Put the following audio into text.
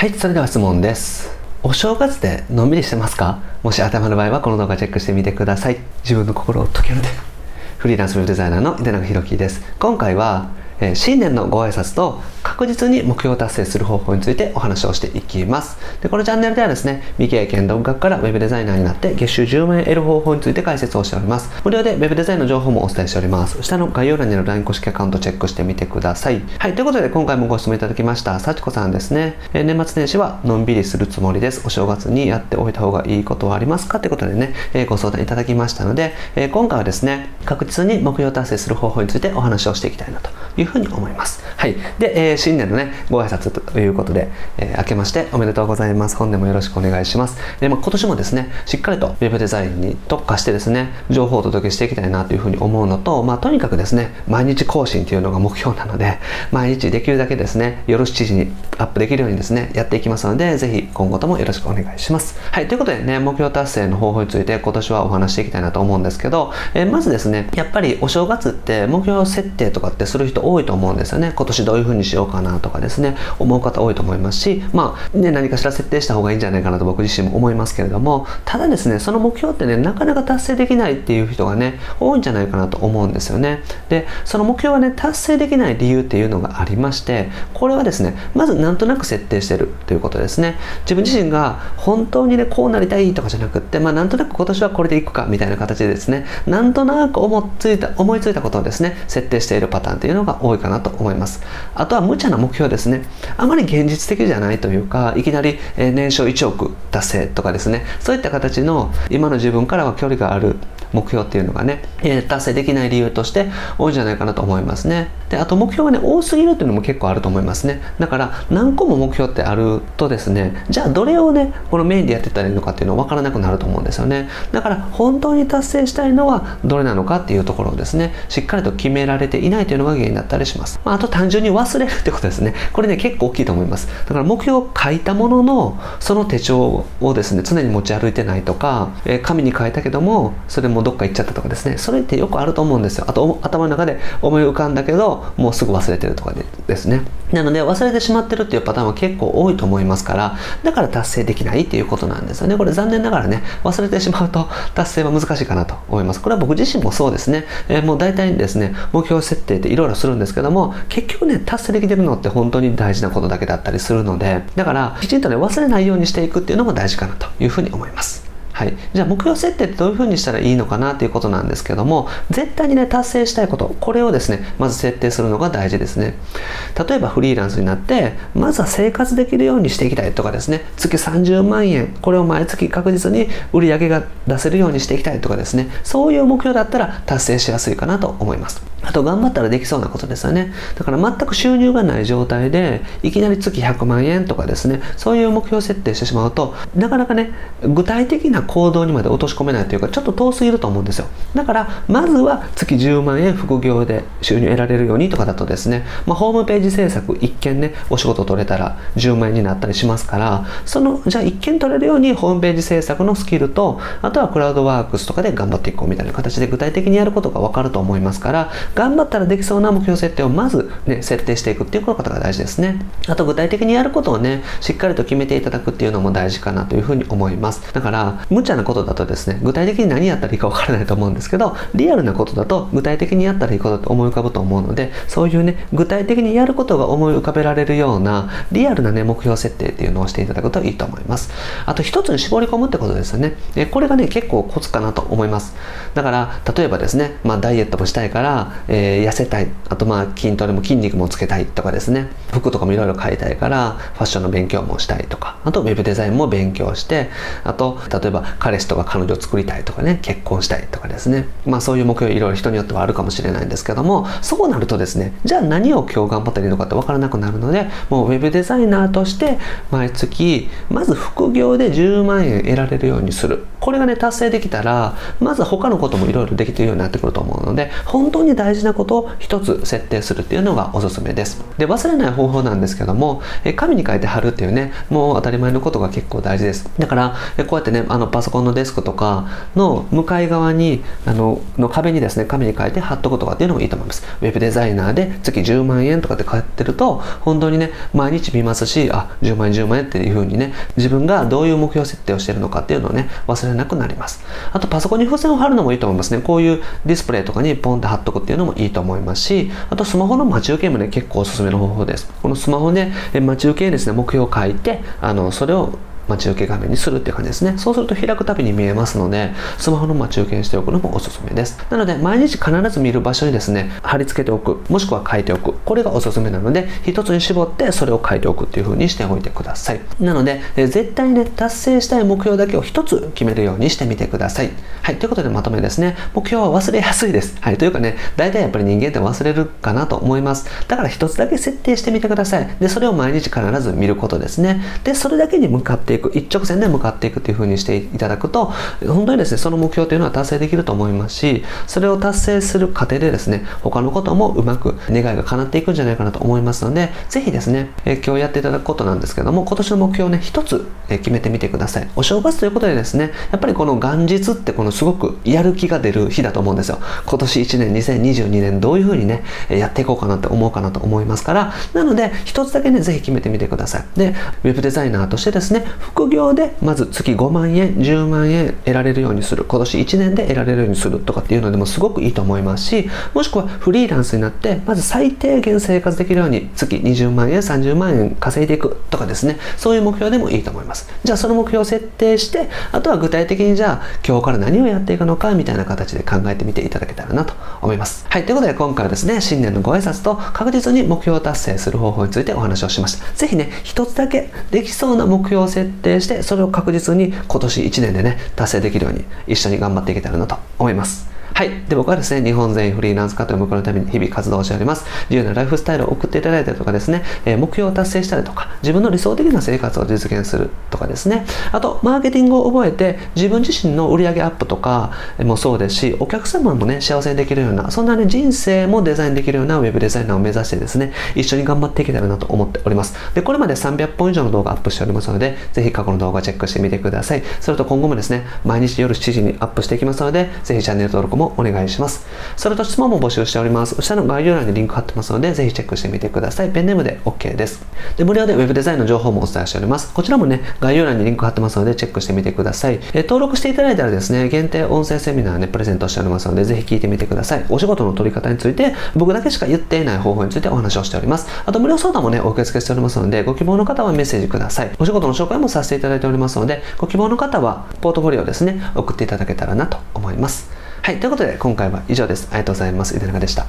はいそれでは質問です。お正月でのんびりしてますか？もし頭の場合はこの動画チェックしてみてください。自分の心を解ける。でフリーランスウェブデザイナーの井永宏樹です。今回はえ新年のご挨拶と確実に目標を達成する方法についてお話をしていきます。でこのチャンネルではですね未経験独学から Web デザイナーになって月収10万円得る方法について解説をしております。無料で Web デザインの情報もお伝えしております。下の概要欄にある LINE 公式アカウントチェックしてみてください。はいということで今回もご質問いただきました幸子さんですね、え年末年始はのんびりするつもりです。お正月にやっておいた方がいいことはありますか？ということでね、えご相談いただきましたので、え今回はですね確実に目標達成する方法についてお話をしていきたいなというふうに思います。はい。で、えー、新年のね、ご挨拶ということで、えー、明けましておめでとうございます。本年もよろしくお願いします。で、まあ、今年もですね、しっかりと Web デザインに特化してですね、情報をお届けしていきたいなというふうに思うのと、まあ、とにかくですね、毎日更新というのが目標なので、毎日できるだけですね、夜7時にアップできるようにですね、やっていきますので、ぜひ今後ともよろしくお願いします。はい。ということでね、目標達成の方法について今年はお話していきたいなと思うんですけど、えー、まずですね、やっぱりお正月って目標設定とかってする人多いと思うんですよね。今年どういうふうにしようかなとかですね思う方多いと思いますしまあね何かしら設定した方がいいんじゃないかなと僕自身も思いますけれどもただですねその目標ってねなかなか達成できないっていう人がね多いんじゃないかなと思うんですよね。でその目標がね達成できない理由っていうのがありましてこれはですねまずなんとなく設定してるということですね。自分自身が本当にねこうなりたいとかじゃなくってまあなんとなく今年はこれでいくかみたいな形でですねなんとなく思いついた思いついたことをですね設定しているパターンっていうのが多いかなと思います。あとは無茶な目標ですねあまり現実的じゃないというかいきなり年商1億達成とかですねそういった形の今の自分からは距離がある目標っていうのがね、え達成できない理由として多いんじゃないかなと思いますね。で、あと目標がね、多すぎるっていうのも結構あると思いますね。だから何個も目標ってあるとですね、じゃあどれをね、このメインでやってたらいいのかっていうのは分からなくなると思うんですよね。だから本当に達成したいのはどれなのかっていうところをですね、しっかりと決められていないというのが原因だったりします。まあ、あと単純に忘れるってことですね。これね、結構大きいと思います。だから目標を書いたものの、その手帳をですね、常に持ち歩いてないとか、えー、紙に書いたけども、それもどっか行っちゃったとかですね。それってよくあると思うんですよ。あと頭の中で思い浮かんだけどもうすぐ忘れてるとかでですね。なので忘れてしまってるっていうパターンは結構多いと思いますからだから達成できないっていうことなんですよね。これ残念ながらね忘れてしまうと達成は難しいかなと思います。これは僕自身もそうですね、えー、もう大体ですね目標設定っていろいろするんですけども結局ね達成できてるのって本当に大事なことだけだったりするのでだからきちんとね忘れないようにしていくっていうのも大事かなというふうに思います。はい、じゃあ目標設定ってどういうふうにしたらいいのかなということなんですけども絶対にね達成したいことこれをですねまず設定するのが大事ですね。例えばフリーランスになってまずは生活できるようにしていきたいとかですね月30万円これを毎月確実に売り上げが出せるようにしていきたいとかですねそういう目標だったら達成しやすいかなと思います。あと頑張ったらできそうなことですよね。だから全く収入がない状態でいきなり月100万円とかですねそういう目標設定してしまうとなかなかね具体的な行動にまで落とし込めないというかちょっと遠すぎると思うんですよ。だからまずは月10万円副業で収入得られるようにとかだとですね、まあ、ホームページ制作一件ねお仕事取れたら10万円になったりしますからそのじゃあ一件取れるようにホームページ制作のスキルとあとはクラウドワークスとかで頑張っていこうみたいな形で具体的にやることが分かると思いますから頑張ったらできそうな目標設定をまずね設定していくっていうことが大事ですね。あと具体的にやることをねしっかりと決めていただくっていうのも大事かなというふうに思います。だから無茶なことだとですね具体的に何やったらいいか分からないと思うんですけどリアルなことだと具体的にやったらいいことって思い浮かぶと思うのでそういうね具体的にやることが思い浮かべられるようなリアルなね目標設定っていうのをしていただくといいと思います。あと一つに絞り込むってことですよね。えこれがね結構コツかなと思います。だから例えばですね、まあ、ダイエットもしたいから、えー、痩せたい。あとまあ筋トレも筋肉もつけたいとかですね。服とかもいろいろ買いたいからファッションの勉強もしたいとか。あとウェブデザインも勉強して。あと例えば彼氏とか彼女を作りたいとかね結婚したいとかですね。まあそういう目標いろいろ人によってはあるかもしれないんですけどもそうなるとですねじゃあ何を今日頑張ったらいいのかって分からなくなるのでもうウェブデザイナーとして毎月まず副業で10万円得られるようにする。これがね達成できたらまず他のこともいろいろできてるようになってくると思うので本当に大事なことを一つ設定するっていうのがおすすめです。で忘れない方法なんですけどもえ紙に書いて貼るっていうねもう当たり前のことが結構大事です。だからえこうやってねあのパソコンのデスクとかの向かい側にあのの壁にですね紙に書いて貼っとくとかっていうのもいいと思います。ウェブデザイナーで月10万円とかって書いてると本当にね毎日見ますしあ10万円10万円っていう風にね自分がどういう目標設定をしてるのかっていうのをね忘れなくなります。あとパソコンに付箋を貼るのもいいと思いますね。こういうディスプレイとかにポンって貼っとくっていうのもいいと思いますしあとスマホの待ち受けもね結構おすすめの方法です。このスマホで待ち受けにですね目標を書いてあのそれを待ち受け画面にするっていう感じですね。そうすると開くたびに見えますので、スマホの待ち受けにしておくのもおすすめです。なので、毎日必ず見る場所にですね、貼り付けておく、もしくは書いておく。これがおすすめなので、一つに絞ってそれを書いておくっていう風にしておいてください。なので、え絶対にね、達成したい目標だけを一つ決めるようにしてみてください。はい、ということでまとめですね。目標は忘れやすいです。はい、というかね、大体やっぱり人間って忘れるかなと思います。だから一つだけ設定してみてください。で、それを毎日必ず見ることですね。で、それだけに向かっていく。一直線で向かっていくというふうにしていただくと本当にですねその目標というのは達成できると思いますしそれを達成する過程でですね他のこともうまく願いが叶っていくんじゃないかなと思いますのでぜひですね、え今日やっていただくことなんですけども今年の目標をね一つ、え決めてみてください。お正月ということでですねやっぱりこの元日ってこのすごくやる気が出る日だと思うんですよ。今年1年2022年どういうふうにねやっていこうかなって思うかなと思いますから。なので一つだけねぜひ決めてみてください。でウェブデザイナーとしてですね副業でまず月5万円10万円得られるようにする。今年1年で得られるようにするとかっていうのでもすごくいいと思いますしもしくはフリーランスになってまず最低限生活できるように月20万円30万円稼いでいくとかですね。そういう目標でもいいと思います。じゃあその目標を設定してあとは具体的にじゃあ今日から何をやっていくのかみたいな形で考えてみていただけたらなと思います。はいということで今回はですね新年のご挨拶と確実に目標を達成する方法についてお話をしました。ぜひね一つだけできそうな目標を設定してそれを確実に今年1年でね達成できるように一緒に頑張っていけたらなと思います。はい。で、僕はですね、日本全員フリーランス化という目標のために日々活動しております。自由なライフスタイルを送っていただいたりとかですね、え、目標を達成したりとか、自分の理想的な生活を実現するとかですね、あと、マーケティングを覚えて、自分自身の売上アップとかもそうですし、お客様もね、幸せにできるような、そんなね、人生もデザインできるようなウェブデザイナーを目指してですね、一緒に頑張っていけたらなと思っております。で、これまで300本以上の動画アップしておりますので、ぜひ過去の動画チェックしてみてください。それと今後もですね、毎日夜7時にアップしていきますので、ぜひチャンネル登録もお願いします。それと質問も募集しております。下の概要欄にリンク貼ってますので、ぜひチェックしてみてください。ペンネームで OK です。で、無料で Web デザインの情報もお伝えしております。こちらもね、概要欄にリンク貼ってますので、チェックしてみてください。え登録していただいたらですね、限定音声セミナーね、プレゼントしておりますので、ぜひ聞いてみてください。お仕事の取り方について、僕だけしか言っていない方法についてお話をしております。あと、無料相談もね、お受け付けしておりますので、ご希望の方はメッセージください。お仕事の紹介もさせていただいておりますので、ご希望の方は、ポートフォリオですね、送っていただけたらなと思います。はい、ということで今回は以上です。ありがとうございます。井出中でした。